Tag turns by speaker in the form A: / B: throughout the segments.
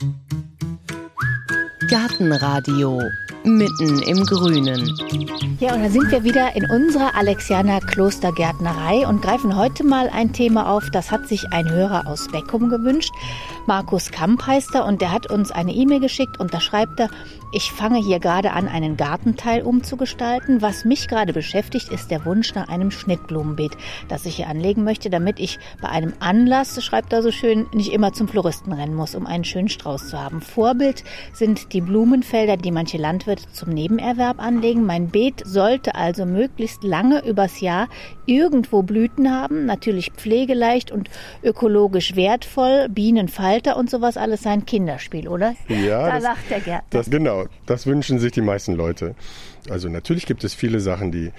A: Thank you. Gartenradio mitten im Grünen.
B: Ja, und da sind wir wieder in unserer Alexianer Klostergärtnerei und greifen heute mal ein Thema auf, das hat sich ein Hörer aus Beckum gewünscht. Markus Kamp heißt er und der hat uns eine E-Mail geschickt und da schreibt er, ich fange hier gerade an, einen Gartenteil umzugestalten. Was mich gerade beschäftigt, ist der Wunsch nach einem Schnittblumenbeet, das ich hier anlegen möchte, damit ich bei einem Anlass, schreibt er so schön, nicht immer zum Floristen rennen muss, um einen schönen Strauß zu haben. Vorbild sind die Blumenfelder, die manche Landwirte zum Nebenerwerb anlegen. Mein Beet sollte also möglichst lange übers Jahr irgendwo Blüten haben, natürlich pflegeleicht und ökologisch wertvoll, Bienenfalter und sowas alles sein Kinderspiel, oder?
C: Ja,
B: da
C: das,
B: lacht der Gärtner.
C: Das, genau, das wünschen sich die meisten Leute. Also natürlich gibt es viele Sachen, die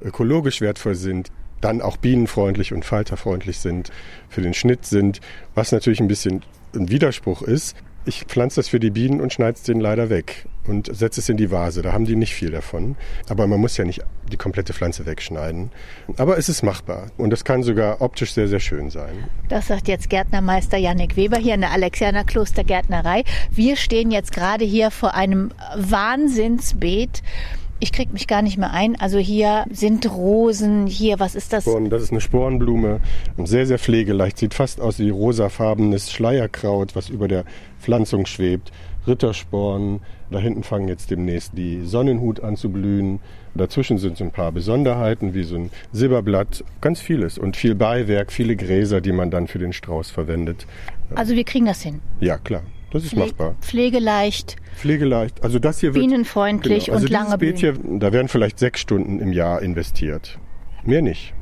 C: ökologisch wertvoll sind, dann auch bienenfreundlich und falterfreundlich sind, für den Schnitt sind, was natürlich ein bisschen ein Widerspruch ist. Ich pflanze das für die Bienen und schneide es denen leider weg und setze es in die Vase. Da haben die nicht viel davon. Aber man muss ja nicht die komplette Pflanze wegschneiden. Aber es ist machbar und es kann sogar optisch sehr, sehr schön sein.
B: Das sagt jetzt Gärtnermeister Yannick Weber hier in der Alexianer Klostergärtnerei. Wir stehen jetzt gerade hier vor einem Wahnsinnsbeet. Ich krieg mich gar nicht mehr ein. Also hier sind Rosen, hier, was ist das?
C: Und das ist eine Sporenblume, sehr, sehr pflegeleicht, sieht fast aus wie rosafarbenes Schleierkraut, was über der Pflanzung schwebt. Rittersporen, da hinten fangen jetzt demnächst die Sonnenhut an zu blühen. Dazwischen sind so ein paar Besonderheiten, wie so ein Silberblatt, ganz vieles und viel Beiwerk, viele Gräser, die man dann für den Strauß verwendet.
B: Also wir kriegen das hin.
C: Ja, klar. Das ist machbar.
B: Pflegeleicht.
C: Pflegeleicht. Also das hier wird
B: bienenfreundlich
C: genau, also
B: und lange
C: Beet hier, da werden vielleicht sechs Stunden im Jahr investiert. Mehr nicht.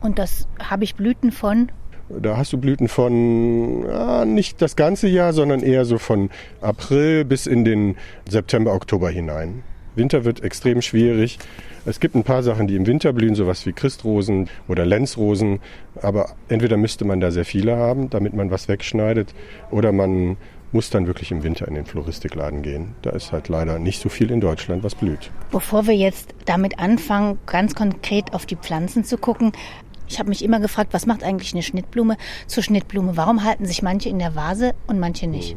B: Und das habe ich Blüten von?
C: Da hast du Blüten von ja, nicht das ganze Jahr, sondern eher so von April bis in den September, Oktober hinein. Winter wird extrem schwierig. Es gibt ein paar Sachen, die im Winter blühen, sowas wie Christrosen oder Lenzrosen. Aber entweder müsste man da sehr viele haben, damit man was wegschneidet, oder man muss dann wirklich im Winter in den Floristikladen gehen. Da ist halt leider nicht so viel in Deutschland, was blüht.
B: Bevor wir jetzt damit anfangen, ganz konkret auf die Pflanzen zu gucken, ich habe mich immer gefragt, was macht eigentlich eine Schnittblume zur Schnittblume? Warum halten sich manche in der Vase und manche nicht?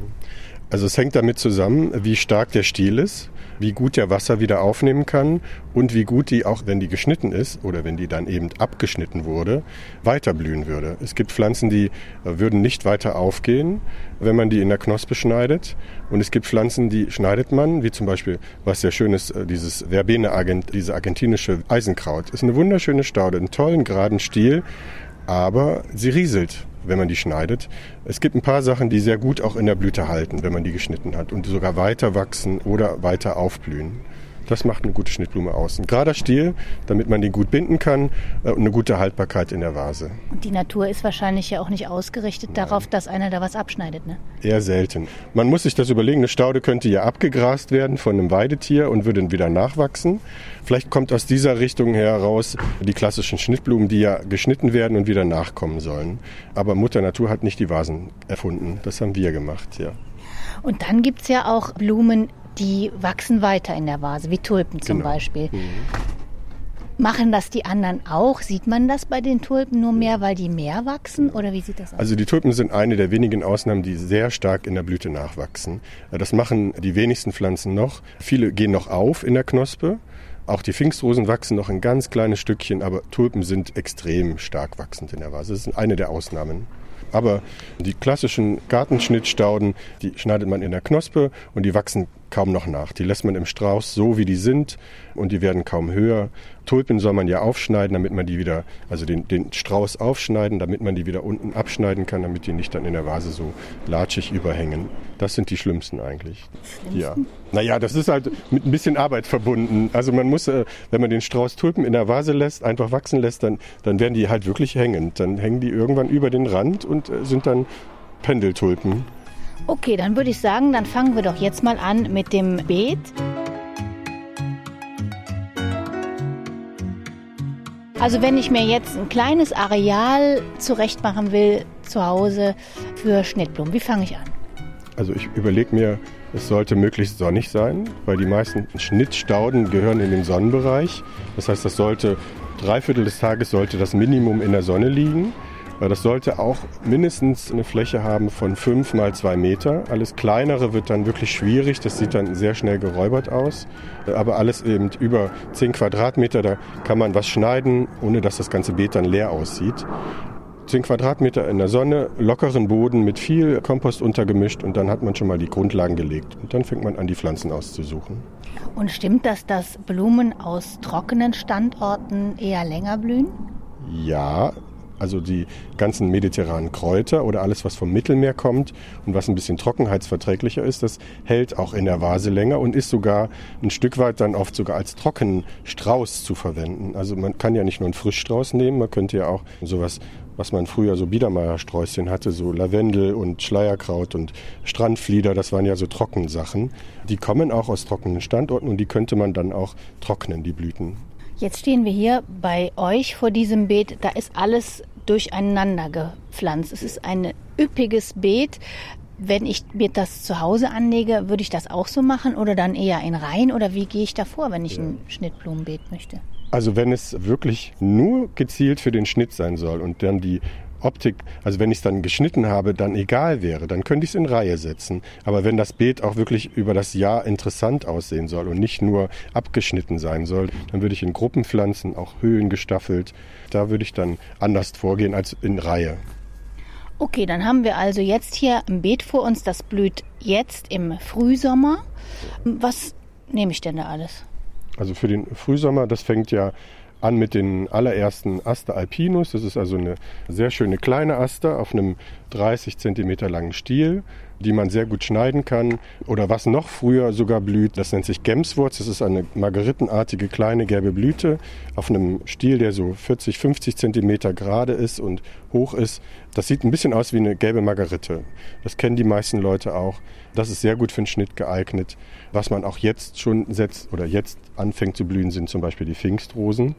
C: Also es hängt damit zusammen, wie stark der Stiel ist, wie gut der Wasser wieder aufnehmen kann und wie gut die, auch wenn die geschnitten ist oder wenn die dann eben abgeschnitten wurde, weiter blühen würde. Es gibt Pflanzen, die würden nicht weiter aufgehen, wenn man die in der Knospe schneidet. Und es gibt Pflanzen, die schneidet man, wie zum Beispiel, was sehr schön ist, dieses Verbene diese argentinische Eisenkraut. Ist eine wunderschöne Staude, einen tollen geraden Stiel, aber sie rieselt wenn man die schneidet. Es gibt ein paar Sachen, die sehr gut auch in der Blüte halten, wenn man die geschnitten hat und sogar weiter wachsen oder weiter aufblühen. Das macht eine gute Schnittblume aus. Ein gerader Stiel, damit man den gut binden kann äh, und eine gute Haltbarkeit in der Vase.
B: Und die Natur ist wahrscheinlich ja auch nicht ausgerichtet Nein. darauf, dass einer da was abschneidet, ne?
C: Eher selten. Man muss sich das überlegen, eine Staude könnte ja abgegrast werden von einem Weidetier und würde wieder nachwachsen. Vielleicht kommt aus dieser Richtung heraus die klassischen Schnittblumen, die ja geschnitten werden und wieder nachkommen sollen. Aber Mutter Natur hat nicht die Vasen erfunden. Das haben wir gemacht, ja.
B: Und dann gibt es ja auch Blumen, die wachsen weiter in der Vase, wie Tulpen zum
C: Genau.
B: Beispiel.
C: Mhm.
B: Machen das die anderen auch? Sieht man das bei den Tulpen nur mehr, weil die mehr wachsen? Oder wie sieht das aus?
C: Also die Tulpen sind eine der wenigen Ausnahmen, die sehr stark in der Blüte nachwachsen. Das machen die wenigsten Pflanzen noch. Viele gehen noch auf in der Knospe. Auch die Pfingstrosen wachsen noch ein ganz kleines Stückchen, aber Tulpen sind extrem stark wachsend in der Vase. Das ist eine der Ausnahmen. Aber die klassischen Gartenschnittstauden, die schneidet man in der Knospe und die wachsen kaum noch nach. Die lässt man im Strauß so, wie die sind und die werden kaum höher. Tulpen soll man ja aufschneiden, damit man die wieder, also den, den Strauß aufschneiden, damit man die wieder unten abschneiden kann, damit die nicht dann in der Vase so latschig überhängen. Das sind die schlimmsten eigentlich. Ja. Naja, das ist halt mit ein bisschen Arbeit verbunden. Also man muss, äh, wenn man den Strauß Tulpen in der Vase lässt, einfach wachsen lässt, dann, dann werden die halt wirklich hängend. Dann hängen die irgendwann über den Rand und äh, sind dann Pendeltulpen.
B: Okay, dann würde ich sagen, dann fangen wir doch jetzt mal an mit dem Beet. Also wenn ich mir jetzt ein kleines Areal zurechtmachen will zu Hause für Schnittblumen, wie fange ich an?
C: Also ich überlege mir, es sollte möglichst sonnig sein, weil die meisten Schnittstauden gehören in den Sonnenbereich. Das heißt, das sollte drei Viertel des Tages sollte das Minimum in der Sonne liegen. Das sollte auch mindestens eine Fläche haben von fünf mal zwei Meter. Alles kleinere wird dann wirklich schwierig. Das sieht dann sehr schnell geräubert aus. Aber alles eben über zehn Quadratmeter, da kann man was schneiden, ohne dass das ganze Beet dann leer aussieht. 10 Quadratmeter in der Sonne, lockeren Boden mit viel Kompost untergemischt und dann hat man schon mal die Grundlagen gelegt. Und dann fängt man an, die Pflanzen auszusuchen.
B: Und stimmt das, dass Blumen aus trockenen Standorten eher länger blühen?
C: Ja, also die ganzen mediterranen Kräuter oder alles, was vom Mittelmeer kommt und was ein bisschen trockenheitsverträglicher ist, das hält auch in der Vase länger und ist sogar ein Stück weit dann oft sogar als Trockenstrauß zu verwenden. Also man kann ja nicht nur einen Frischstrauß nehmen, man könnte ja auch sowas was man früher so Biedermeiersträußchen hatte, so Lavendel und Schleierkraut und Strandflieder, das waren ja so Trockensachen. Die kommen auch aus trockenen Standorten und die könnte man dann auch trocknen, die Blüten.
B: Jetzt stehen wir hier bei euch vor diesem Beet. Da ist alles durcheinander gepflanzt. Es ist ein üppiges Beet. Wenn ich mir das zu Hause anlege, würde ich das auch so machen oder dann eher in Reihen oder wie gehe ich da vor, wenn ich ein Schnittblumenbeet möchte?
C: Also wenn es wirklich nur gezielt für den Schnitt sein soll und dann die Optik, also wenn ich es dann geschnitten habe, dann egal wäre, dann könnte ich es in Reihe setzen. Aber wenn das Beet auch wirklich über das Jahr interessant aussehen soll und nicht nur abgeschnitten sein soll, dann würde ich in Gruppen pflanzen, auch Höhen gestaffelt. Da würde ich dann anders vorgehen als in Reihe.
B: Okay, dann haben wir also jetzt hier ein Beet vor uns, das blüht jetzt im Frühsommer. Was nehme ich denn da alles?
C: Also für den Frühsommer, das fängt ja an mit den allerersten Aster alpinus. Das ist also eine sehr schöne kleine Aster auf einem 30 cm langen Stiel, die man sehr gut schneiden kann. Oder was noch früher sogar blüht, das nennt sich Gemswurz. Das ist eine margeritenartige kleine gelbe Blüte auf einem Stiel, der so 40, 50 cm gerade ist und hoch ist. Das sieht ein bisschen aus wie eine gelbe Margerite. Das kennen die meisten Leute auch. Das ist sehr gut für den Schnitt geeignet. Was man auch jetzt schon setzt oder jetzt anfängt zu blühen, sind zum Beispiel die Pfingstrosen.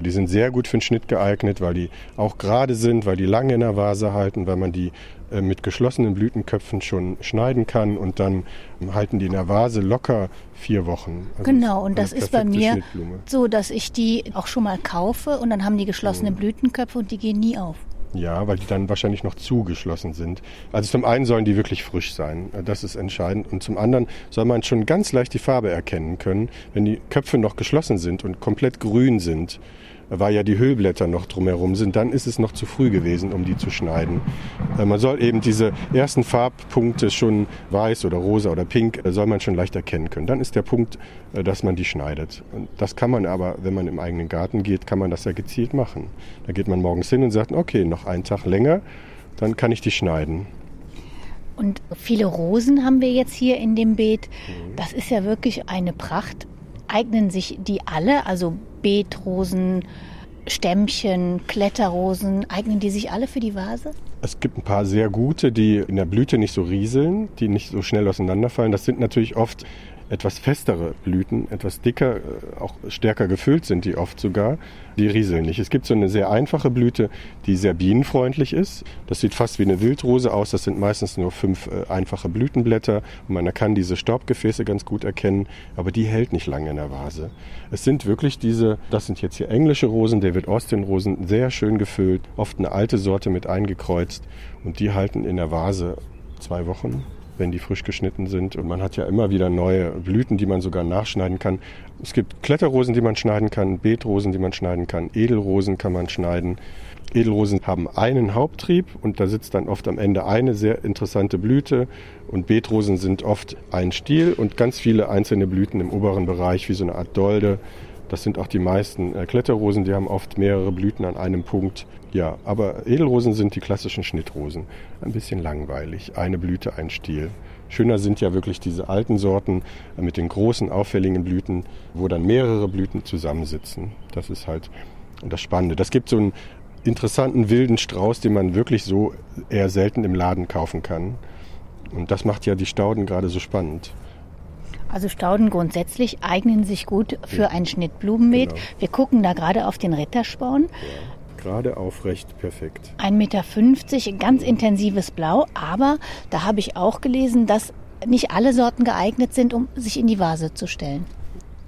C: Die sind sehr gut für den Schnitt geeignet, weil die auch gerade sind, weil die lange in der Vase halten, weil man die äh, mit geschlossenen Blütenköpfen schon schneiden kann und dann halten die in der Vase locker vier Wochen.
B: Also genau, und das ist bei mir so, dass ich die auch schon mal kaufe und dann haben die geschlossene mhm. Blütenköpfe und die gehen nie auf.
C: Ja, weil die dann wahrscheinlich noch zugeschlossen sind. Also zum einen sollen die wirklich frisch sein, das ist entscheidend. Und zum anderen soll man schon ganz leicht die Farbe erkennen können, wenn die Köpfe noch geschlossen sind und komplett grün sind weil ja die Hüllblätter noch drumherum sind, dann ist es noch zu früh gewesen, um die zu schneiden. Äh, man soll eben diese ersten Farbpunkte schon weiß oder rosa oder pink, äh, soll man schon leicht erkennen können. Dann ist der Punkt, äh, dass man die schneidet. Und das kann man aber, wenn man im eigenen Garten geht, kann man das ja gezielt machen. Da geht man morgens hin und sagt, okay, noch einen Tag länger, dann kann ich die schneiden.
B: Und viele Rosen haben wir jetzt hier in dem Beet. Das ist ja wirklich eine Pracht. Eignen sich die alle, also Beetrosen, Stämmchen, Kletterrosen, eignen die sich alle für die Vase?
C: Es gibt ein paar sehr gute, die in der Blüte nicht so rieseln, die nicht so schnell auseinanderfallen. Das sind natürlich oft etwas festere Blüten, etwas dicker, äh, auch stärker gefüllt sind die oft sogar. Die rieseln nicht. Es gibt so eine sehr einfache Blüte, die sehr bienenfreundlich ist. Das sieht fast wie eine Wildrose aus. Das sind meistens nur fünf äh, einfache Blütenblätter und man kann diese Staubgefäße ganz gut erkennen, aber die hält nicht lange in der Vase. Es sind wirklich diese, das sind jetzt hier englische Rosen, David Austin Rosen, sehr schön gefüllt, oft eine alte Sorte mit eingekreuzt und die halten in der Vase zwei Wochen wenn die frisch geschnitten sind. Und man hat ja immer wieder neue Blüten, die man sogar nachschneiden kann. Es gibt Kletterrosen, die man schneiden kann, Beetrosen, die man schneiden kann, Edelrosen kann man schneiden. Edelrosen haben einen Haupttrieb und da sitzt dann oft am Ende eine sehr interessante Blüte und Beetrosen sind oft ein Stiel und ganz viele einzelne Blüten im oberen Bereich wie so eine Art Dolde. Das sind auch die meisten äh, Kletterrosen, die haben oft mehrere Blüten an einem Punkt. Ja, aber Edelrosen sind die klassischen Schnittrosen. Ein bisschen langweilig. Eine Blüte, ein Stiel. Schöner sind ja wirklich diese alten Sorten mit den großen, auffälligen Blüten, wo dann mehrere Blüten zusammensitzen. Das ist halt das Spannende. Das gibt so einen interessanten wilden Strauß, den man wirklich so eher selten im Laden kaufen kann. Und das macht ja die Stauden gerade so spannend.
B: Also Stauden grundsätzlich eignen sich gut für ein Schnittblumenbeet. Genau. Wir gucken da gerade auf den Rittersporn. Ja.
C: Gerade aufrecht, perfekt.
B: 1,50 Meter, ganz intensives Blau. Aber da habe ich auch gelesen, dass nicht alle Sorten geeignet sind, um sich in die Vase zu stellen.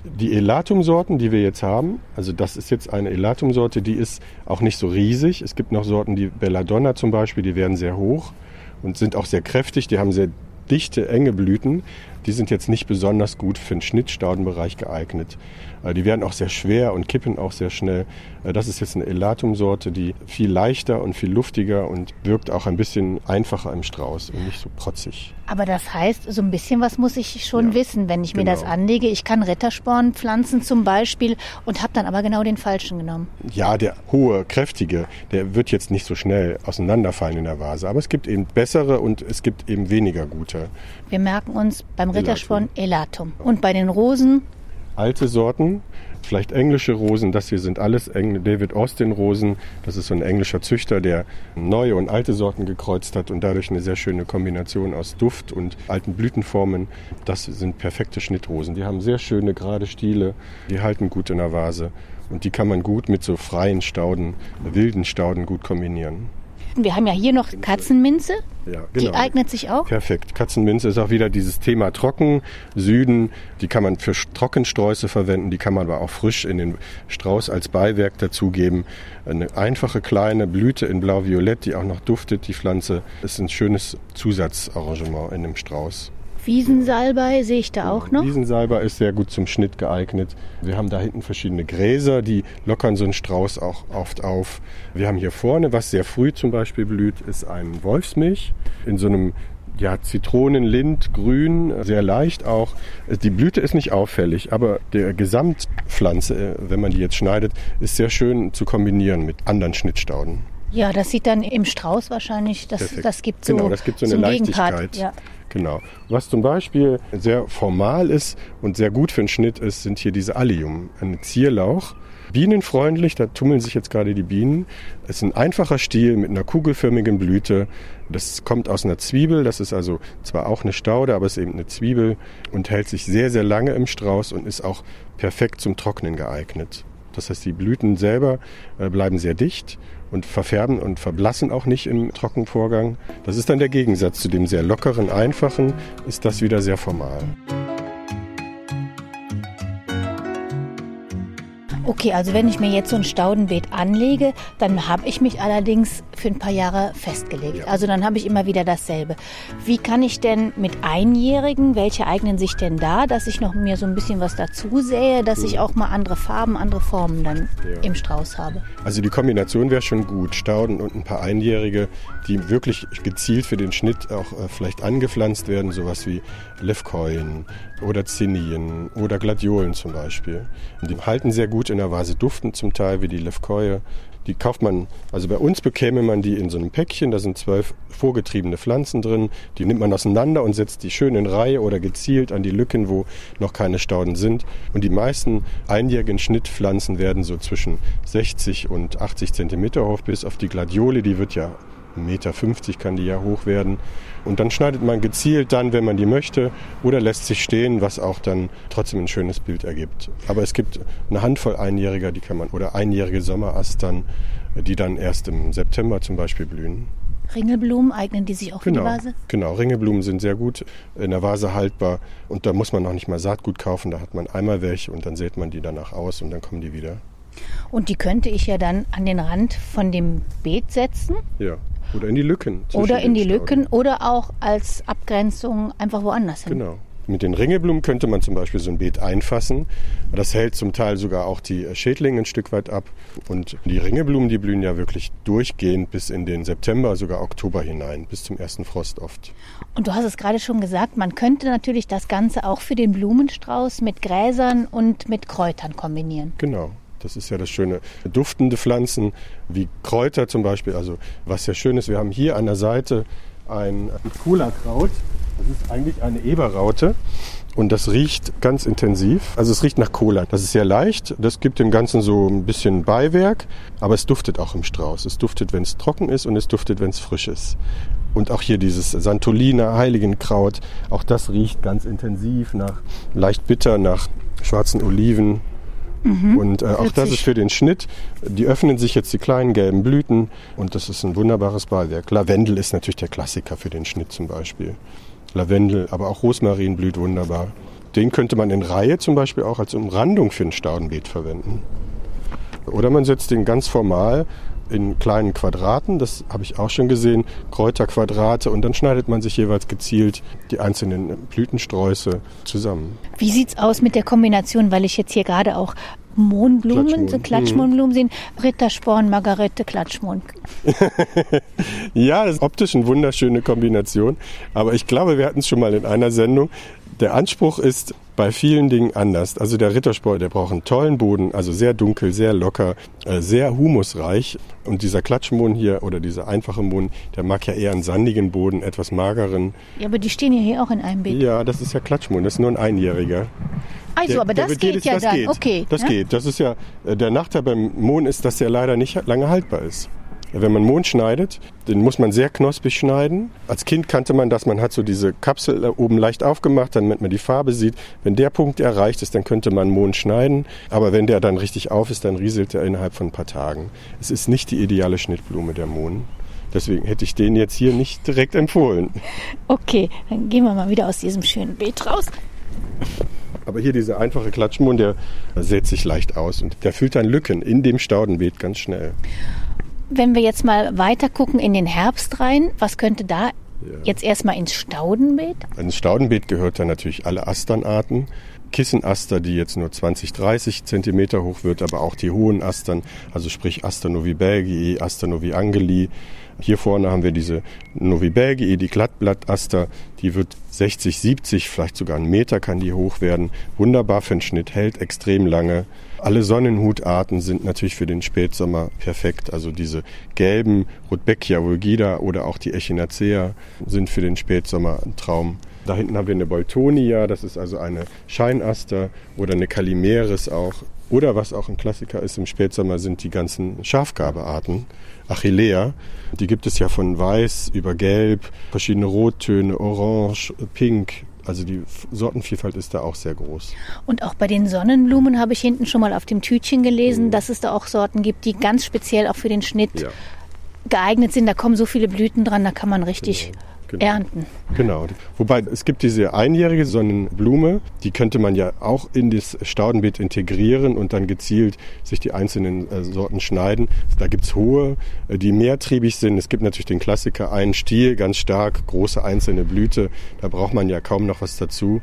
C: Die Elatum-Sorten, die wir jetzt haben, also das ist jetzt eine Elatum-Sorte, die ist auch nicht so riesig. Es gibt noch Sorten, die Belladonna zum Beispiel, die werden sehr hoch und sind auch sehr kräftig. Die haben sehr dichte, enge Blüten. Die sind jetzt nicht besonders gut für den Schnittstaudenbereich geeignet. Äh, die werden auch sehr schwer und kippen auch sehr schnell. Äh, das ist jetzt eine Elatum-Sorte, die viel leichter und viel luftiger und wirkt auch ein bisschen einfacher im Strauß und nicht so protzig.
B: Aber das heißt, so ein bisschen was muss ich schon ja, wissen, wenn ich genau. mir das genau. anlege. Ich kann Rittersporn pflanzen zum Beispiel und habe dann aber genau den falschen genommen.
C: Ja, der hohe, kräftige, der wird jetzt nicht so schnell auseinanderfallen in der Vase. Aber es gibt eben bessere und es gibt eben weniger gute.
B: Wir merken uns beim Rittersporn Elatum. Und bei den Rosen
C: alte Sorten, vielleicht englische Rosen. Das hier sind alles Engl David Austin Rosen. Das ist so ein englischer Züchter, der neue und alte Sorten gekreuzt hat und dadurch eine sehr schöne Kombination aus Duft und alten Blütenformen. Das sind perfekte Schnittrosen. Die haben sehr schöne gerade Stiele, die halten gut in der Vase und die kann man gut mit so freien Stauden, wilden Stauden gut kombinieren.
B: Wir haben ja hier noch Katzenminze.
C: Ja,
B: genau. Die eignet sich auch.
C: Perfekt. Katzenminze ist auch wieder dieses Thema trocken, Süden. Die kann man für Trockensträuße verwenden, die kann man aber auch frisch in den Strauß als Beiwerk dazugeben. Eine einfache kleine Blüte in blau-violett, die auch noch duftet, die Pflanze. Das ist ein schönes Zusatzarrangement in dem Strauß.
B: Wiesensalbei sehe ich da auch noch.
C: Wiesensalbei ist sehr gut zum Schnitt geeignet. Wir haben da hinten verschiedene Gräser, die lockern so einen Strauß auch oft auf. Wir haben hier vorne, was sehr früh zum Beispiel blüht, ist ein Wolfsmilch in so einem ja, Zitronenlind, grün, sehr leicht auch. Die Blüte ist nicht auffällig, aber der Gesamtpflanze, wenn man die jetzt schneidet, ist sehr schön zu kombinieren mit anderen Schnittstauden.
B: Ja, das sieht dann im Strauß wahrscheinlich, das, das gibt so,
C: genau, das gibt so eine Leichtigkeit. Ja. Genau. Was zum Beispiel sehr formal ist und sehr gut für einen Schnitt ist, sind hier diese Allium, ein Zierlauch. Bienenfreundlich, da tummeln sich jetzt gerade die Bienen. Es ist ein einfacher Stiel mit einer kugelförmigen Blüte. Das kommt aus einer Zwiebel, das ist also zwar auch eine Staude, aber es ist eben eine Zwiebel und hält sich sehr, sehr lange im Strauß und ist auch perfekt zum Trocknen geeignet. Das heißt, die Blüten selber äh, bleiben sehr dicht und verfärben und verblassen auch nicht im Trockenvorgang. Das ist dann der Gegensatz zu dem sehr lockeren, einfachen, ist das wieder sehr formal.
B: Okay, also wenn ich mir jetzt so ein Staudenbeet anlege, dann habe ich mich allerdings für ein paar Jahre festgelegt. Ja. Also dann habe ich immer wieder dasselbe. Wie kann ich denn mit Einjährigen, welche eignen sich denn da, dass ich noch mir so ein bisschen was dazu sähe, dass ich auch mal andere Farben, andere Formen dann ja. im Strauß habe?
C: Also die Kombination wäre schon gut. Stauden und ein paar Einjährige, die wirklich gezielt für den Schnitt auch äh, vielleicht angepflanzt werden, sowas wie Levkoyen oder Zinien oder Gladiolen zum Beispiel. Die halten sehr gut in der Vase, duften zum Teil wie die Levkoye. Die kauft man, also bei uns bekäme man die in so einem Päckchen, da sind zwölf vorgetriebene Pflanzen drin. Die nimmt man auseinander und setzt die schön in Reihe oder gezielt an die Lücken, wo noch keine Stauden sind. Und die meisten einjährigen Schnittpflanzen werden so zwischen 60 und 80 Zentimeter hoch, bis auf die Gladiole, die wird ja 1,50 Meter kann die ja hoch werden. Und dann schneidet man gezielt dann, wenn man die möchte, oder lässt sich stehen, was auch dann trotzdem ein schönes Bild ergibt. Aber es gibt eine Handvoll Einjähriger, die kann man, oder einjährige Sommerastern, die dann erst im September zum Beispiel blühen.
B: Ringelblumen eignen die sich auch
C: genau,
B: für die Vase?
C: Genau, Ringelblumen sind sehr gut in der Vase haltbar und da muss man noch nicht mal Saatgut kaufen, da hat man einmal welche und dann sät man die danach aus und dann kommen die wieder.
B: Und die könnte ich ja dann an den Rand von dem Beet setzen.
C: Ja. Oder in die Lücken.
B: Oder in die Lücken oder auch als Abgrenzung einfach woanders hin.
C: Genau. Mit den Ringelblumen könnte man zum Beispiel so ein Beet einfassen. Das hält zum Teil sogar auch die Schädlinge ein Stück weit ab. Und die Ringelblumen, die blühen ja wirklich durchgehend bis in den September, sogar Oktober hinein, bis zum ersten Frost oft.
B: Und du hast es gerade schon gesagt, man könnte natürlich das Ganze auch für den Blumenstrauß mit Gräsern und mit Kräutern kombinieren.
C: Genau. Das ist ja das Schöne. Duftende Pflanzen wie Kräuter zum Beispiel. Also was ja schön ist, wir haben hier an der Seite ein Cola-Kraut. Das ist eigentlich eine Eberraute. Und das riecht ganz intensiv. Also es riecht nach Cola. Das ist sehr leicht. Das gibt dem Ganzen so ein bisschen Beiwerk. Aber es duftet auch im Strauß. Es duftet, wenn es trocken ist und es duftet, wenn es frisch ist. Und auch hier dieses Santolina, Heiligenkraut. Auch das riecht ganz intensiv nach leicht bitter, nach schwarzen Oliven, Mhm, und äh, auch das ist für den Schnitt. Die öffnen sich jetzt die kleinen gelben Blüten und das ist ein wunderbares Beiwerk. Lavendel ist natürlich der Klassiker für den Schnitt zum Beispiel. Lavendel, aber auch Rosmarin blüht wunderbar. Den könnte man in Reihe zum Beispiel auch als Umrandung für ein Staudenbeet verwenden. Oder man setzt den ganz formal in kleinen Quadraten, das habe ich auch schon gesehen, Kräuterquadrate und dann schneidet man sich jeweils gezielt die einzelnen Blütensträuße zusammen.
B: Wie sieht es aus mit der Kombination, weil ich jetzt hier gerade auch Mohnblumen, Klatschmohn. Klatschmohnblumen sehen, Rittersporn, Margarete, Klatschmohn.
C: ja, das ist optisch eine wunderschöne Kombination, aber ich glaube, wir hatten es schon mal in einer Sendung. Der Anspruch ist, bei vielen Dingen anders. Also der Rittersport, der braucht einen tollen Boden, also sehr dunkel, sehr locker, äh, sehr humusreich. Und dieser Klatschmohn hier oder dieser einfache Mohn, der mag ja eher einen sandigen Boden, etwas mageren.
B: Ja, aber die stehen ja hier auch in einem Beet.
C: Ja, das ist ja Klatschmohn, das ist nur ein Einjähriger.
B: Also, der, aber das geht jedes, ja
C: das
B: dann.
C: Geht.
B: Okay.
C: Das ja? geht. Das ist ja äh, der Nachteil beim Mohn ist, dass er leider nicht lange haltbar ist. Wenn man Mond schneidet, den muss man sehr knospig schneiden. Als Kind kannte man das, man hat so diese Kapsel oben leicht aufgemacht, damit man die Farbe sieht. Wenn der Punkt erreicht ist, dann könnte man Mond schneiden. Aber wenn der dann richtig auf ist, dann rieselt er innerhalb von ein paar Tagen. Es ist nicht die ideale Schnittblume der Mohn. Deswegen hätte ich den jetzt hier nicht direkt empfohlen.
B: Okay, dann gehen wir mal wieder aus diesem schönen Beet raus.
C: Aber hier dieser einfache Klatschmohn, der sät sich leicht aus und der füllt dann Lücken in dem Staudenbeet ganz schnell.
B: Wenn wir jetzt mal weiter gucken in den Herbst rein, was könnte da ja. jetzt erstmal ins Staudenbeet?
C: Ins Staudenbeet gehört dann natürlich alle Asternarten. Kissenaster, die jetzt nur 20, 30 Zentimeter hoch wird, aber auch die hohen Astern, also sprich Aster novibelgii, Aster noviangeli. Hier vorne haben wir diese novibelgii, die Glattblattaster, die wird 60, 70, vielleicht sogar einen Meter kann die hoch werden. Wunderbar für den Schnitt, hält extrem lange. Alle Sonnenhutarten sind natürlich für den Spätsommer perfekt. Also diese gelben Rudbeckia vulgida oder auch die Echinacea sind für den Spätsommer ein Traum. Da hinten haben wir eine Boltonia, das ist also eine Scheinaster oder eine Calimeris auch. Oder was auch ein Klassiker ist im Spätsommer sind die ganzen Schafgabearten, Achillea. Die gibt es ja von weiß über gelb, verschiedene Rottöne, orange, pink, also die Sortenvielfalt ist da auch sehr groß.
B: Und auch bei den Sonnenblumen habe ich hinten schon mal auf dem Tütchen gelesen, mhm. dass es da auch Sorten gibt, die ganz speziell auch für den Schnitt ja. geeignet sind. Da kommen so viele Blüten dran, da kann man richtig genau genau. ernten.
C: Genau. Wobei es gibt diese einjährige Sonnenblume, die könnte man ja auch in das Staudenbeet integrieren und dann gezielt sich die einzelnen äh, Sorten schneiden. Da gibt es hohe, äh, die mehrtriebig sind. Es gibt natürlich den Klassiker, einen Stiel, ganz stark, große einzelne Blüte. Da braucht man ja kaum noch was dazu.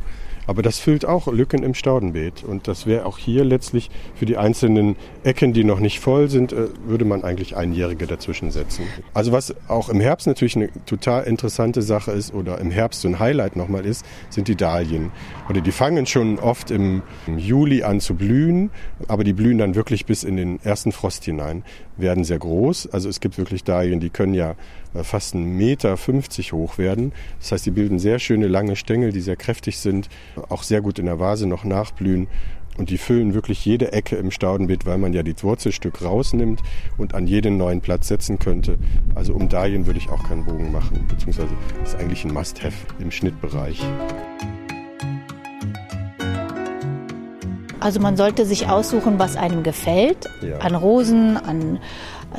C: Aber das füllt auch Lücken im Staudenbeet. Und das wäre auch hier letztlich für die einzelnen Ecken, die noch nicht voll sind, äh, würde man eigentlich Einjährige dazwischen setzen. Also was auch im Herbst natürlich eine total interessante Sache ist oder im Herbst so ein Highlight nochmal ist, sind die Dahlien. Oder die fangen schon oft im, Juli an zu blühen, aber die blühen dann wirklich bis in den ersten Frost hinein, werden sehr groß. Also es gibt wirklich Dahlien, die können ja äh, fast einen Meter 50 hoch werden. Das heißt, die bilden sehr schöne lange Stängel, die sehr kräftig sind, auch sehr gut in der Vase noch nachblühen. Und die füllen wirklich jede Ecke im Staudenbeet, weil man ja die Wurzelstück rausnimmt und an jeden neuen Platz setzen könnte. Also um Dahlien würde ich auch keinen Bogen machen, beziehungsweise ist eigentlich ein Must-Have im Schnittbereich.
B: Also man sollte sich aussuchen, was einem gefällt. Ja. An Rosen, an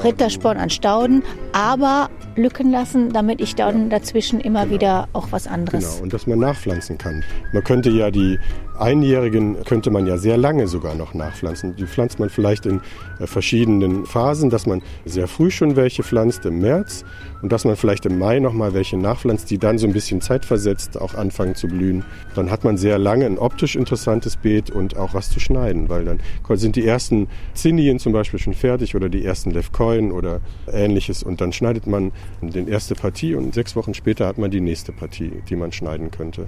B: Rittersporn, an Stauden, aber Lücken lassen, damit ich dann dazwischen immer genau. wieder auch was anderes.
C: Genau, und dass man nachpflanzen kann. Man könnte ja die Einjährigen könnte man ja sehr lange sogar noch nachpflanzen. Die pflanzt man vielleicht in äh, verschiedenen Phasen, dass man sehr früh schon welche pflanzt im März und dass man vielleicht im Mai nochmal welche nachpflanzt, die dann so ein bisschen zeitversetzt auch anfangen zu blühen. Dann hat man sehr lange ein optisch interessantes Beet und auch was zu schneiden, weil dann sind die ersten Zinnien zum Beispiel schon fertig oder die ersten Levkoyen oder ähnliches und dann schneidet man die erste Partie und sechs Wochen später hat man die nächste Partie, die man schneiden könnte.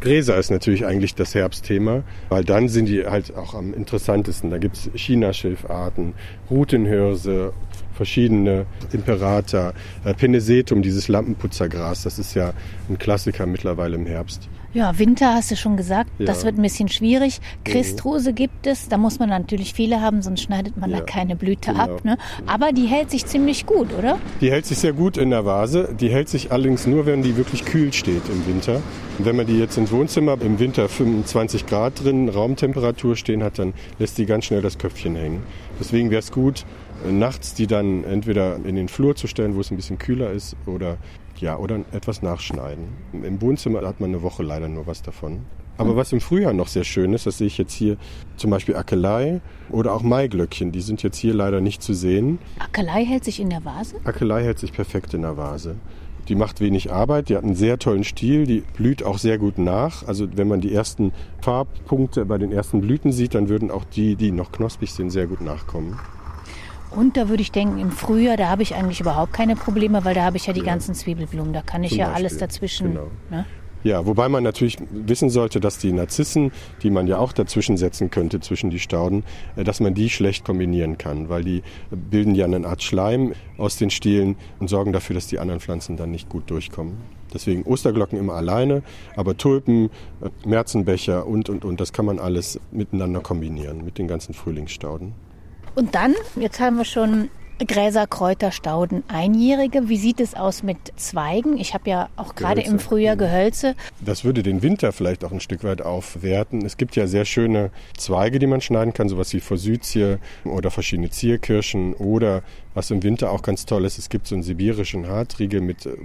C: Gräser ist natürlich eigentlich das Herbstthema, weil dann sind die halt auch am interessantesten. Da gibt es Chinaschilfarten, Rutenhirse, verschiedene Imperata, äh, Penesetum, dieses Lampenputzergras, das ist ja ein Klassiker mittlerweile im Herbst.
B: Ja, Winter hast du schon gesagt, ja. das wird ein bisschen schwierig. Christrose gibt es, da muss man natürlich viele haben, sonst schneidet man ja. da keine Blüte genau. ab. Ne? Aber die hält sich ziemlich gut, oder?
C: Die hält sich sehr gut in der Vase. Die hält sich allerdings nur, wenn die wirklich kühl steht im Winter. Und wenn man die jetzt ins Wohnzimmer im Winter 25 Grad drin, Raumtemperatur stehen hat, dann lässt die ganz schnell das Köpfchen hängen. Deswegen wäre es gut, nachts die dann entweder in den Flur zu stellen, wo es ein bisschen kühler ist, oder ja, oder etwas nachschneiden. Im Wohnzimmer hat man eine Woche leider nur was davon. Aber was im Frühjahr noch sehr schön ist, das sehe ich jetzt hier zum Beispiel Akelei oder auch Maiglöckchen, die sind jetzt hier leider nicht zu sehen.
B: Akelei hält sich in der Vase?
C: Akelei hält sich perfekt in der Vase. Die macht wenig Arbeit, die hat einen sehr tollen Stiel, die blüht auch sehr gut nach. Also wenn man die ersten Farbpunkte bei den ersten Blüten sieht, dann würden auch die, die noch knospig sind, sehr gut nachkommen.
B: Und da würde ich denken, im Frühjahr, da habe ich eigentlich überhaupt keine Probleme, weil da habe ich ja die ja. ganzen Zwiebelblumen, da kann ich Zum ja Beispiel. alles dazwischen. Genau. Ne?
C: Ja, wobei man natürlich wissen sollte, dass die Narzissen, die man ja auch dazwischen setzen könnte, zwischen die Stauden, äh, dass man die schlecht kombinieren kann, weil die bilden ja eine Art Schleim aus den Stielen und sorgen dafür, dass die anderen Pflanzen dann nicht gut durchkommen. Deswegen Osterglocken immer alleine, aber Tulpen, äh, Märzenbecher und, und, und, das kann man alles miteinander kombinieren, mit den ganzen Frühlingsstauden.
B: Und dann, jetzt haben wir schon Gräser, Kräuter, Stauden, Einjährige. Wie sieht es aus mit Zweigen? Ich habe ja auch gerade im Frühjahr Gehölze.
C: Das würde den Winter vielleicht auch ein Stück weit aufwerten. Es gibt ja sehr schöne Zweige, die man schneiden kann, sowas wie Forsythie oder verschiedene Zierkirschen oder was im Winter auch ganz toll ist, es gibt so einen sibirischen Hartriegel mit äh,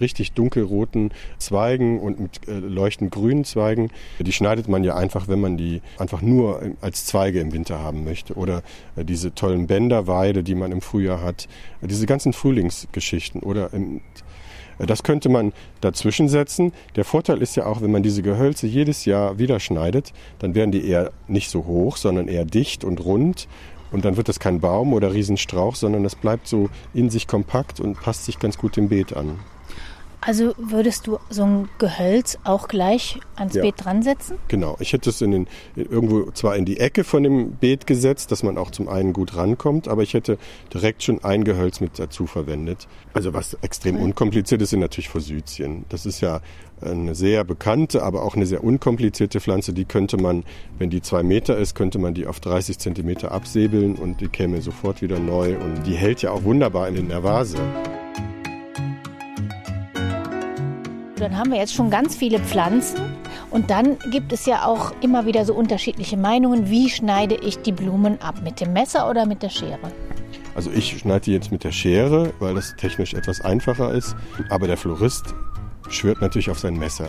C: richtig dunkelroten Zweigen und mit äh, leuchtend grünen Zweigen. Die schneidet man ja einfach, wenn man die einfach nur als Zweige im Winter haben möchte. Oder äh, diese tollen Bänderweide, die man im Frühjahr hat. Äh, diese ganzen Frühlingsgeschichten. Oder im, äh, das könnte man dazwischen setzen. Der Vorteil ist ja auch, wenn man diese Gehölze jedes Jahr wieder schneidet, dann werden die eher nicht so hoch, sondern eher dicht und rund. Und dann wird das kein Baum oder Riesenstrauch, sondern das bleibt so in sich kompakt und passt sich ganz gut dem Beet an.
B: Also würdest du so ein Gehölz auch gleich ans ja. Beet dran setzen?
C: Genau. Ich hätte es in den, irgendwo zwar in die Ecke von dem Beet gesetzt, dass man auch zum einen gut rankommt, aber ich hätte direkt schon ein Gehölz mit dazu verwendet. Also was extrem unkompliziert ist, sind natürlich Forsythien. Das ist ja eine sehr bekannte, aber auch eine sehr unkomplizierte Pflanze. Die könnte man, wenn die zwei Meter ist, könnte man die auf 30 Zentimeter absäbeln und die käme sofort wieder neu. Und die hält ja auch wunderbar in der Vase.
B: Dann haben wir jetzt schon ganz viele Pflanzen und dann gibt es ja auch immer wieder so unterschiedliche Meinungen. Wie schneide ich die Blumen ab? Mit dem Messer oder mit der Schere?
C: Also ich schneide die jetzt mit der Schere, weil das technisch etwas einfacher ist. Aber der Florist schwört natürlich auf sein Messer.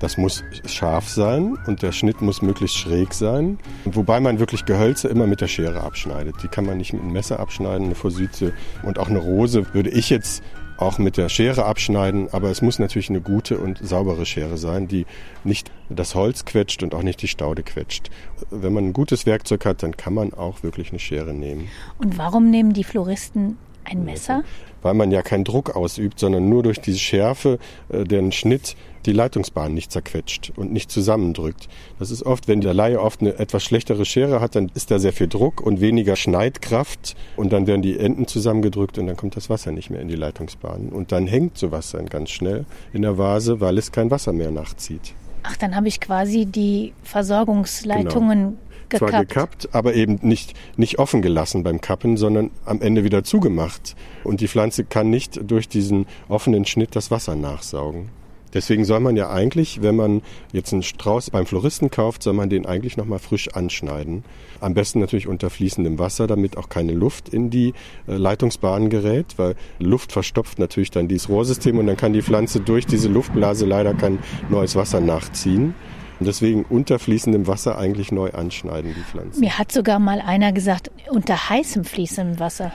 C: Das muss scharf sein und der Schnitt muss möglichst schräg sein. Wobei man wirklich Gehölze immer mit der Schere abschneidet. Die kann man nicht mit einem Messer abschneiden, eine Forsythie und auch eine Rose würde ich jetzt auch mit der Schere abschneiden, aber es muss natürlich eine gute und saubere Schere sein, die nicht das Holz quetscht und auch nicht die Staude quetscht. Wenn man ein gutes Werkzeug hat, dann kann man auch wirklich eine Schere nehmen.
B: Und warum nehmen die Floristen ein Messer?
C: Weil man ja keinen Druck ausübt, sondern nur durch diese Schärfe, äh, den Schnitt die Leitungsbahn nicht zerquetscht und nicht zusammendrückt. Das ist oft, wenn der Laie oft eine etwas schlechtere Schere hat, dann ist da sehr viel Druck und weniger Schneidkraft und dann werden die Enden zusammengedrückt und dann kommt das Wasser nicht mehr in die Leitungsbahn. Und dann hängt sowas dann ganz schnell in der Vase, weil es kein Wasser mehr nachzieht.
B: Ach, dann habe ich quasi die Versorgungsleitungen genau.
C: Gekappt. Zwar gekappt, aber eben nicht, nicht offen gelassen beim Kappen, sondern am Ende wieder zugemacht. Und die Pflanze kann nicht durch diesen offenen Schnitt das Wasser nachsaugen. Deswegen soll man ja eigentlich, wenn man jetzt einen Strauß beim Floristen kauft, soll man den eigentlich nochmal frisch anschneiden. Am besten natürlich unter fließendem Wasser, damit auch keine Luft in die äh, Leitungsbahnen gerät, weil Luft verstopft natürlich dann dieses Rohrsystem und dann kann die Pflanze durch diese Luftblase leider kein neues Wasser nachziehen. Und deswegen unter fließendem Wasser eigentlich neu anschneiden, die Pflanzen.
B: Mir hat sogar mal einer gesagt, unter heißem fließendem Wasser.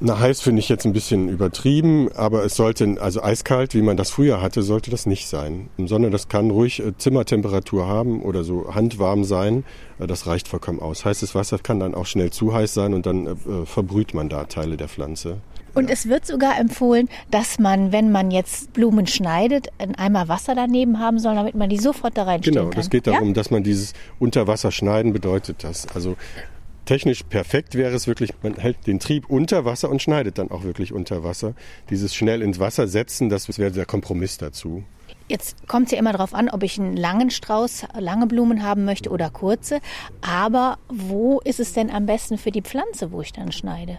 C: Na, heiß finde ich jetzt ein bisschen übertrieben, aber es sollte, also eiskalt, wie man das früher hatte, sollte das nicht sein. Sondern das kann ruhig äh, Zimmertemperatur haben oder so handwarm sein. Äh, das reicht vollkommen aus. Heißes Wasser kann dann auch schnell zu heiß sein und dann äh, verbrüht man da Teile der Pflanze.
B: Und es wird sogar empfohlen, dass man, wenn man jetzt Blumen schneidet, ein Eimer Wasser daneben haben soll, damit man die sofort da reinstellen
C: genau, kann. Genau, das geht darum, ja? dass man dieses Unterwasser schneiden bedeutet das. Also technisch perfekt wäre es wirklich, man hält den Trieb unter Wasser und schneidet dann auch wirklich unter Wasser. Dieses schnell ins Wasser setzen, das wäre der Kompromiss dazu.
B: Jetzt kommt es ja immer darauf an, ob ich einen langen Strauß, lange Blumen haben möchte oder kurze. Aber wo ist es denn am besten für die Pflanze, wo ich dann schneide?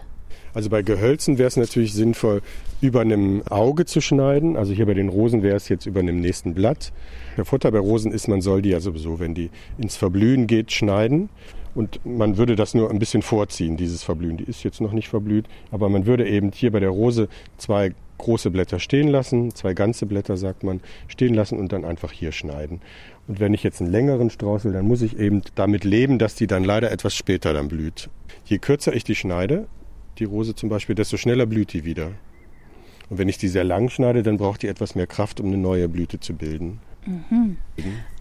C: Also bei Gehölzen wäre es natürlich sinnvoll, über einem Auge zu schneiden. Also hier bei den Rosen wäre es jetzt über einem nächsten Blatt. Der Vorteil bei Rosen ist, man soll die ja sowieso, wenn die ins Verblühen geht, schneiden. Und man würde das nur ein bisschen vorziehen, dieses Verblühen. Die ist jetzt noch nicht verblüht, aber man würde eben hier bei der Rose zwei große Blätter stehen lassen, zwei ganze Blätter sagt man, stehen lassen und dann einfach hier schneiden. Und wenn ich jetzt einen längeren Strauß will, dann muss ich eben damit leben, dass die dann leider etwas später dann blüht. Je kürzer ich die schneide, die Rose zum Beispiel, desto schneller blüht die wieder. Und wenn ich die sehr lang schneide, dann braucht die etwas mehr Kraft, um eine neue Blüte zu bilden.
B: Mhm.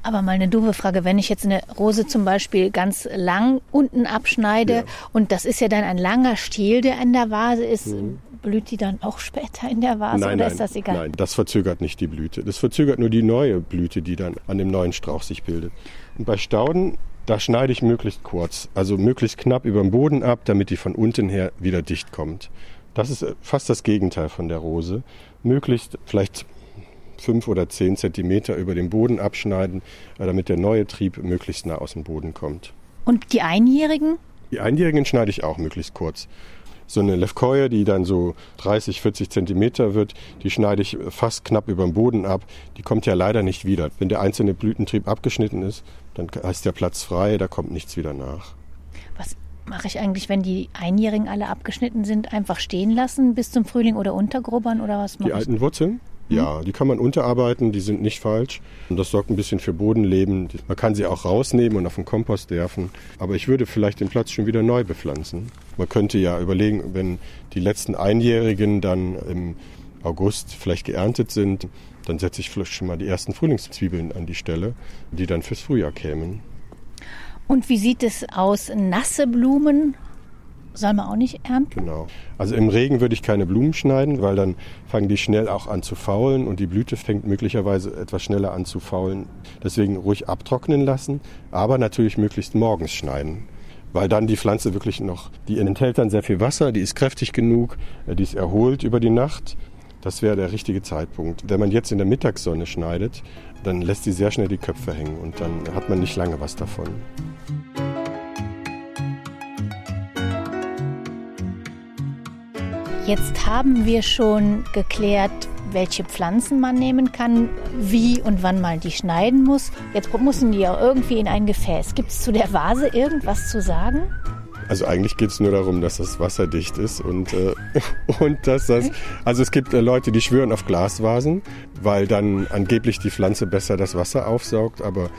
B: Aber mal eine doofe Frage, wenn ich jetzt eine Rose zum Beispiel ganz lang unten abschneide ja. und das ist ja dann ein langer Stiel, der in der Vase ist, mhm. blüht die dann auch später in der Vase
C: nein,
B: oder
C: nein,
B: ist das egal?
C: Nein, das verzögert nicht die Blüte. Das verzögert nur die neue Blüte, die dann an dem neuen Strauch sich bildet. Und bei Stauden, da schneide ich möglichst kurz, also möglichst knapp über dem Boden ab, damit die von unten her wieder dicht kommt. Das ist fast das Gegenteil von der Rose. Möglichst vielleicht fünf oder zehn Zentimeter über den Boden abschneiden, äh, damit der neue Trieb möglichst nah aus dem Boden kommt.
B: Und die Einjährigen?
C: Die Einjährigen schneide ich auch möglichst kurz. So eine Levkoje, die dann so 30, 40 Zentimeter wird, die schneide ich fast knapp über dem Boden ab. Die kommt ja leider nicht wieder. Wenn der einzelne Blütentrieb abgeschnitten ist, dann ist der Platz frei, da kommt nichts wieder nach.
B: Was mache ich eigentlich, wenn die Einjährigen alle abgeschnitten sind? Einfach stehen lassen bis zum Frühling oder untergrubbern oder was
C: mache Die alten Wurzeln? Ja, die kann man unterarbeiten, die sind nicht falsch. Und das sorgt ein bisschen für Bodenleben. Man kann sie auch rausnehmen und auf den Kompost werfen. Aber ich würde vielleicht den Platz schon wieder neu bepflanzen. Man könnte ja überlegen, wenn die letzten Einjährigen dann im August vielleicht geerntet sind, dann setze ich vielleicht schon mal die ersten Frühlingszwiebeln an die Stelle, die dann fürs Frühjahr kämen.
B: Und wie sieht es aus? Nasse Blumen soll man auch nicht ernten?
C: Genau. Also im Regen würde ich keine Blumen schneiden, weil dann fangen die schnell auch an zu faulen und die Blüte fängt möglicherweise etwas schneller an zu faulen. Deswegen ruhig abtrocknen lassen, aber natürlich möglichst morgens schneiden. Weil dann die Pflanze wirklich noch, die enthält dann sehr viel Wasser, die ist kräftig genug, äh, die ist erholt über die Nacht. Das wäre der richtige Zeitpunkt. Wenn man jetzt in der Mittagssonne schneidet, dann lässt sie sehr schnell die Köpfe hängen und dann hat man nicht lange was davon.
B: Jetzt haben wir schon geklärt, welche Pflanzen man nehmen kann, wie und wann man die schneiden muss. Jetzt müssen die ja irgendwie in ein Gefäß. Gibt es zu der Vase irgendwas zu sagen?
C: Also eigentlich geht es nur darum, dass das wasserdicht ist und, äh, und dass das. Also es gibt äh, Leute, die schwören auf Glasvasen, weil dann angeblich die Pflanze besser das Wasser aufsaugt, aber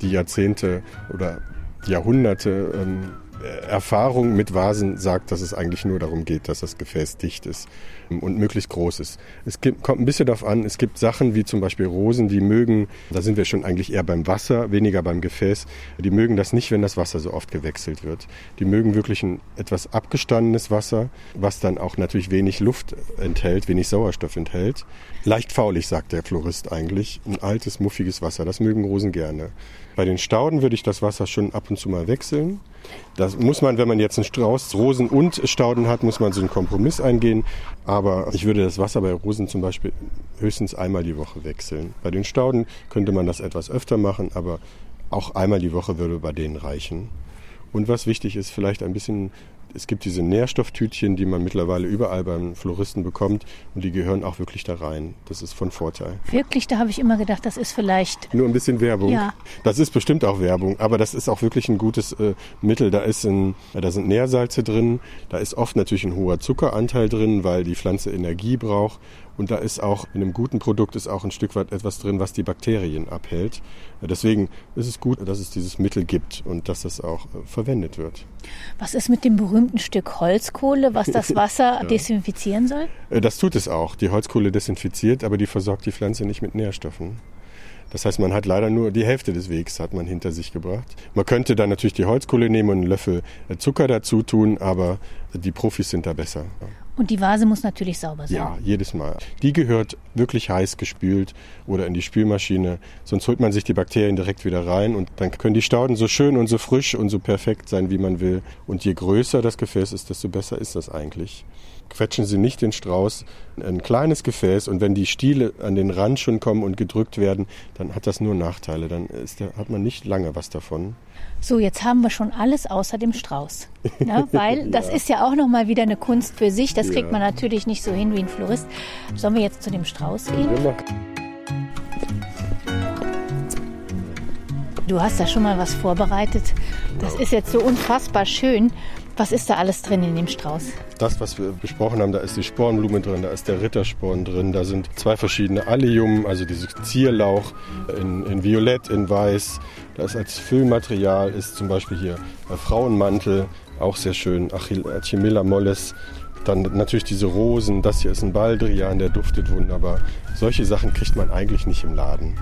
C: die Jahrzehnte oder Jahrhunderte ähm, Erfahrung mit Vasen sagt, dass es eigentlich nur darum geht, dass das Gefäß dicht ist und möglichst groß ist. Es gibt, kommt ein bisschen darauf an, es gibt Sachen wie zum Beispiel Rosen, die mögen, da sind wir schon eigentlich eher beim Wasser, weniger beim Gefäß, die mögen das nicht, wenn das Wasser so oft gewechselt wird. Die mögen wirklich ein etwas abgestandenes Wasser, was dann auch natürlich wenig Luft enthält, wenig Sauerstoff enthält. Leicht faulig, sagt der Florist eigentlich. Ein altes, muffiges Wasser, das mögen Rosen gerne. Bei den Stauden würde ich das Wasser schon ab und zu mal wechseln. Das muss man, wenn man jetzt einen Strauß Rosen und Stauden hat, muss man so einen Kompromiss eingehen. Aber ich würde das Wasser bei Rosen zum Beispiel höchstens einmal die Woche wechseln. Bei den Stauden könnte man das etwas öfter machen, aber auch einmal die Woche würde bei denen reichen. Und was wichtig ist, vielleicht ein bisschen es gibt diese Nährstofftütchen, die man mittlerweile überall beim Floristen bekommt und die gehören auch wirklich da rein. Das ist von Vorteil.
B: Wirklich, da habe ich immer gedacht, das ist vielleicht.
C: Nur ein bisschen Werbung.
B: Ja.
C: Das ist bestimmt auch Werbung, aber das ist auch wirklich ein gutes äh, Mittel. Da, ist ein, da sind Nährsalze drin, da ist oft natürlich ein hoher Zuckeranteil drin, weil die Pflanze Energie braucht. Und da ist auch in einem guten Produkt ist auch ein Stück weit etwas drin, was die Bakterien abhält. Deswegen ist es gut, dass es dieses Mittel gibt und dass es auch äh, verwendet wird.
B: Was ist mit dem berühmten Stück Holzkohle, was das Wasser ja. desinfizieren soll?
C: Äh, das tut es auch. Die Holzkohle desinfiziert, aber die versorgt die Pflanze nicht mit Nährstoffen. Das heißt, man hat leider nur die Hälfte des Wegs hat man hinter sich gebracht. Man könnte dann natürlich die Holzkohle nehmen und einen Löffel äh, Zucker dazu tun, aber die Profis sind da besser.
B: Und die Vase muss natürlich sauber sein.
C: Ja, jedes Mal. Die gehört wirklich heiß gespült oder in die Spülmaschine. Sonst holt man sich die Bakterien direkt wieder rein und dann können die Stauden so schön und so frisch und so perfekt sein, wie man will. Und je größer das Gefäß ist, desto besser ist das eigentlich quetschen Sie nicht den Strauß ein kleines Gefäß und wenn die Stiele an den Rand schon kommen und gedrückt werden, dann hat das nur Nachteile. Dann der, hat man nicht lange was davon.
B: So, jetzt haben wir schon alles außer dem Strauß. Ja, weil das ist ja auch nochmal wieder eine Kunst für sich. Das kriegt ja. man natürlich nicht so hin wie ein Florist. Sollen wir jetzt zu dem Strauß gehen? Du hast da schon mal was vorbereitet. Das ist jetzt so unfassbar schön. Was ist da alles drin in dem Strauß?
C: Das, was wir besprochen haben, da ist die Spornblume drin, da ist der Rittersporn drin, da sind zwei verschiedene Allium, also dieses Zierlauch in, in Violett, in Weiß. Da ist als Füllmaterial ist zum Beispiel hier Frauenmantel, auch sehr schön, Achimilla molles. Dann natürlich diese Rosen, das hier ist ein Baldrian, der duftet wunderbar. Solche Sachen kriegt man eigentlich nicht im Laden.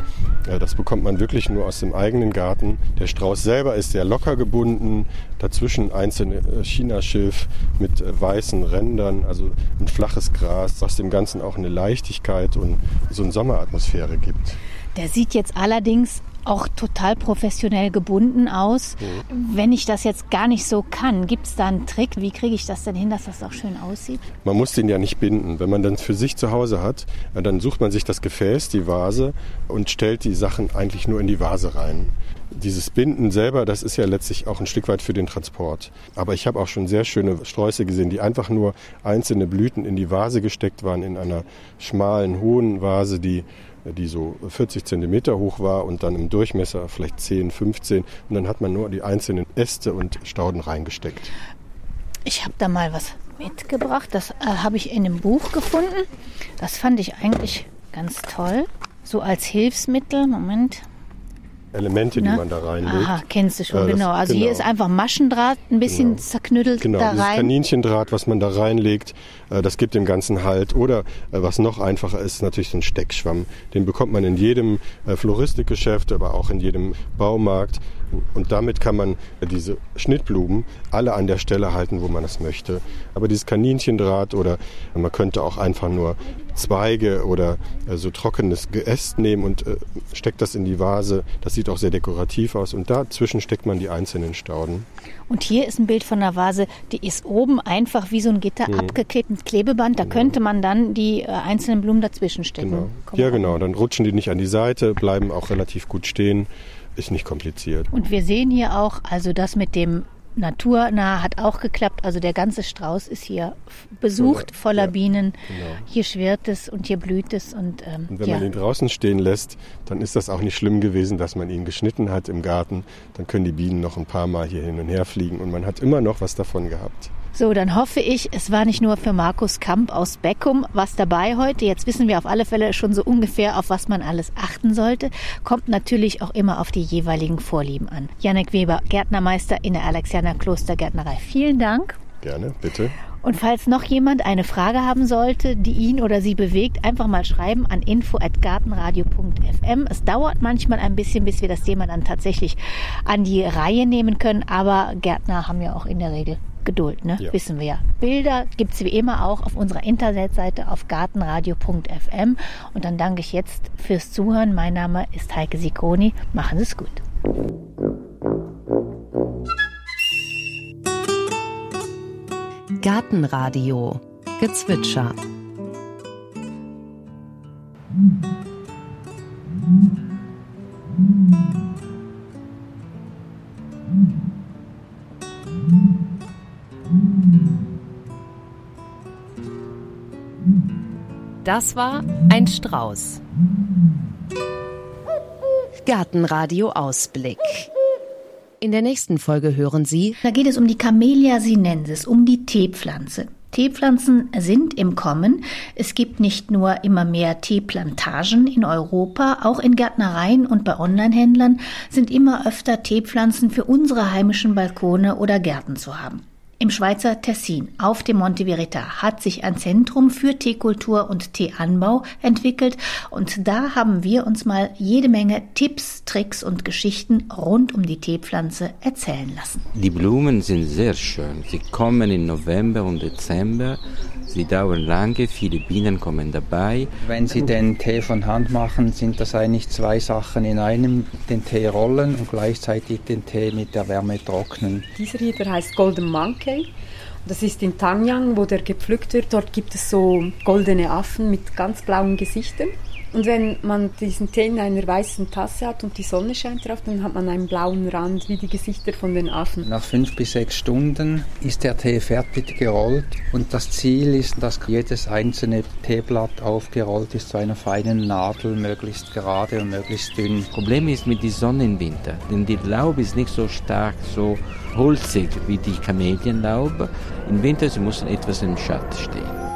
C: Das bekommt man wirklich nur aus dem eigenen Garten. Der Strauß selber ist sehr locker gebunden, dazwischen einzelne äh, Chinaschilf mit äh, weißen Rändern, also ein flaches Gras, was dem Ganzen auch eine Leichtigkeit und so eine Sommeratmosphäre gibt.
B: Der sieht jetzt allerdings auch total professionell gebunden aus. Mhm. Wenn ich das jetzt gar nicht so kann, gibt es da einen Trick? Wie kriege ich das denn hin, dass das auch schön aussieht?
C: Man muss den ja nicht binden. Wenn man dann für sich zu Hause hat, dann sucht man sich das Gefäß, die Vase und stellt die Sachen eigentlich nur in die Vase rein. Dieses Binden selber, das ist ja letztlich auch ein Stück weit für den Transport. Aber ich habe auch schon sehr schöne Sträuße gesehen, die einfach nur einzelne Blüten in die Vase gesteckt waren, in einer schmalen, hohen Vase, die die so 40 Zentimeter hoch war und dann im Durchmesser vielleicht 10, 15 und dann hat man nur die einzelnen Äste und Stauden reingesteckt.
B: Ich habe da mal was mitgebracht, das äh, habe ich in einem Buch gefunden. Das fand ich eigentlich ganz toll. So als Hilfsmittel, Moment,
C: Elemente, Na? die man da reinlegt.
B: Aha, kennst du schon, äh, genau. Also genau. hier ist einfach Maschendraht, ein bisschen genau. zerknüttelt
C: genau,
B: da
C: rein. Genau, Kaninchendraht, was man da reinlegt, äh, das gibt dem Ganzen Halt. Oder äh, was noch einfacher ist, natürlich so ein Steckschwamm. Den bekommt man in jedem äh, Floristikgeschäft, aber auch in jedem Baumarkt. Und damit kann man diese Schnittblumen alle an der Stelle halten, wo man es möchte. Aber dieses Kaninchendraht oder man könnte auch einfach nur Zweige oder äh, so trockenes Geäst nehmen und äh, steckt das in die Vase. Das sieht auch sehr dekorativ aus und dazwischen steckt man die einzelnen Stauden.
B: Und hier ist ein Bild von einer Vase, die ist oben einfach wie so ein Gitter mhm. abgeklebt mit Klebeband. Da genau. könnte man dann die äh, einzelnen Blumen dazwischen stecken.
C: Genau. Ja, genau. Dann rutschen die nicht an die Seite, bleiben auch relativ gut stehen. Ist nicht kompliziert.
B: Und wir sehen hier auch, also das mit dem naturnah hat auch geklappt. Also der ganze Strauß ist hier besucht, voller ja, Bienen. Genau. Hier schwirrt es und hier blüht es. Und,
C: ähm, und wenn ja. man ihn draußen stehen lässt, dann ist das auch nicht schlimm gewesen, dass man ihn geschnitten hat im Garten. Dann können die Bienen noch ein paar Mal hier hin und her fliegen und man hat immer noch was davon gehabt.
B: So, dann hoffe ich, es war nicht nur für Markus Kamp aus Beckum was dabei heute. Jetzt wissen wir auf alle Fälle schon so ungefähr, auf was man alles achten sollte. Kommt natürlich auch immer auf die jeweiligen Vorlieben an. Janek Weber, Gärtnermeister in der Alexianer Klostergärtnerei. Vielen Dank.
C: Gerne, bitte.
B: Und falls noch jemand eine Frage haben sollte, die ihn oder sie bewegt, einfach mal schreiben an info@gartenradio.fm. Es dauert manchmal ein bisschen, bis wir das Thema dann tatsächlich an die Reihe nehmen können, aber Gärtner haben ja auch in der Regel Geduld, ne? Ja. wissen wir ja. Bilder gibt es wie immer auch auf unserer Internetseite auf gartenradio.fm. Und dann danke ich jetzt fürs Zuhören. Mein Name ist Heike Sikroni. Machen Sie es gut.
A: Gartenradio Gezwitscher. Das war ein Strauß. Gartenradio Ausblick. In der nächsten Folge hören Sie.
B: Da geht es um die Camellia sinensis, um die Teepflanze. Teepflanzen sind im Kommen. Es gibt nicht nur immer mehr Teeplantagen in Europa, auch in Gärtnereien und bei Onlinehändlern sind immer öfter Teepflanzen für unsere heimischen Balkone oder Gärten zu haben. Im Schweizer Tessin auf dem Monte Verita hat sich ein Zentrum für Teekultur und Teeanbau entwickelt und da haben wir uns mal jede Menge Tipps, Tricks und Geschichten rund um die Teepflanze erzählen lassen.
D: Die Blumen sind sehr schön. Sie kommen im November und Dezember Sie dauern lange, viele Bienen kommen dabei.
E: Wenn Sie den Tee von Hand machen, sind das eigentlich zwei Sachen in einem, den Tee rollen und gleichzeitig den Tee mit der Wärme trocknen.
F: Dieser hier, der heißt Golden Monkey Das ist in Tanyang, wo der gepflückt wird. Dort gibt es so goldene Affen mit ganz blauen Gesichtern. Und wenn man diesen Tee in einer weißen Tasse hat und die Sonne scheint drauf, dann hat man einen blauen Rand wie die Gesichter von den Affen.
E: Nach fünf bis sechs Stunden ist der Tee fertig gerollt und das Ziel ist, dass jedes einzelne Teeblatt aufgerollt ist zu einer feinen Nadel, möglichst gerade und möglichst dünn.
D: Problem ist mit der Sonne im Winter, denn die Laube ist nicht so stark, so holzig wie die Kamelienlaube. Im Winter sie müssen etwas im Schatten stehen.